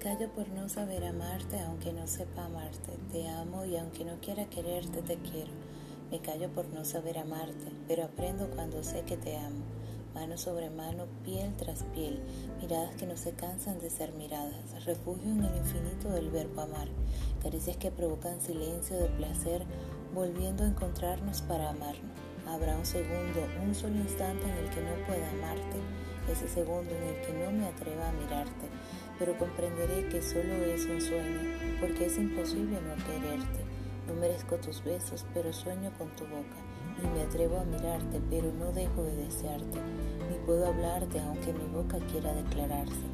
callo por no saber amarte aunque no sepa amarte. Te amo y aunque no quiera quererte, te quiero. Me callo por no saber amarte, pero aprendo cuando sé que te amo. Mano sobre mano, piel tras piel, miradas que no se cansan de ser miradas, refugio en el infinito del verbo amar, caricias que provocan silencio de placer, volviendo a encontrarnos para amarnos. Habrá un segundo, un solo instante en el que no pueda amarte, ese segundo en el que no me atreva a mirarte, pero comprenderé que solo es un sueño, porque es imposible no quererte. No merezco tus besos, pero sueño con tu boca, y me atrevo a mirarte, pero no dejo de desearte, ni puedo hablarte aunque mi boca quiera declararse,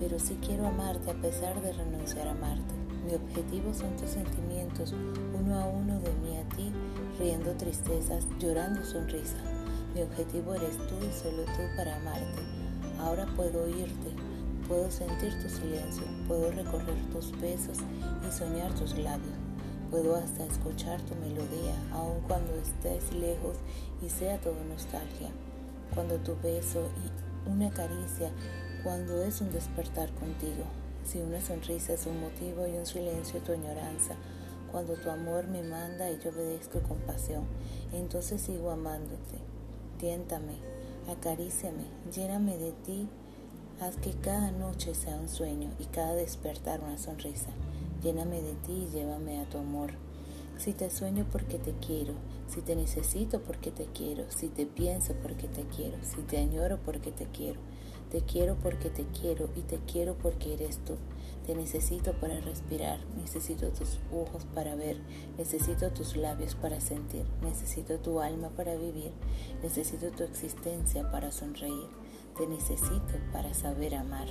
pero sí quiero amarte a pesar de renunciar a amarte. Mi objetivo son tus sentimientos, uno a uno de mí a ti, riendo tristezas, llorando sonrisas. Mi objetivo eres tú y solo tú para amarte. Ahora puedo oírte, Puedo sentir tu silencio, puedo recorrer tus besos y soñar tus labios. Puedo hasta escuchar tu melodía, aun cuando estés lejos y sea todo nostalgia. Cuando tu beso y una caricia, cuando es un despertar contigo. Si una sonrisa es un motivo y un silencio tu añoranza. Cuando tu amor me manda y yo obedezco con pasión, entonces sigo amándote. Tiéntame, acaríciame, lléname de ti Haz que cada noche sea un sueño y cada despertar una sonrisa. Lléname de ti y llévame a tu amor. Si te sueño porque te quiero, si te necesito porque te quiero, si te pienso porque te quiero, si te añoro porque te quiero. Te quiero porque te quiero y te quiero porque eres tú. Te necesito para respirar, necesito tus ojos para ver, necesito tus labios para sentir, necesito tu alma para vivir, necesito tu existencia para sonreír. Te necesito para saber amar.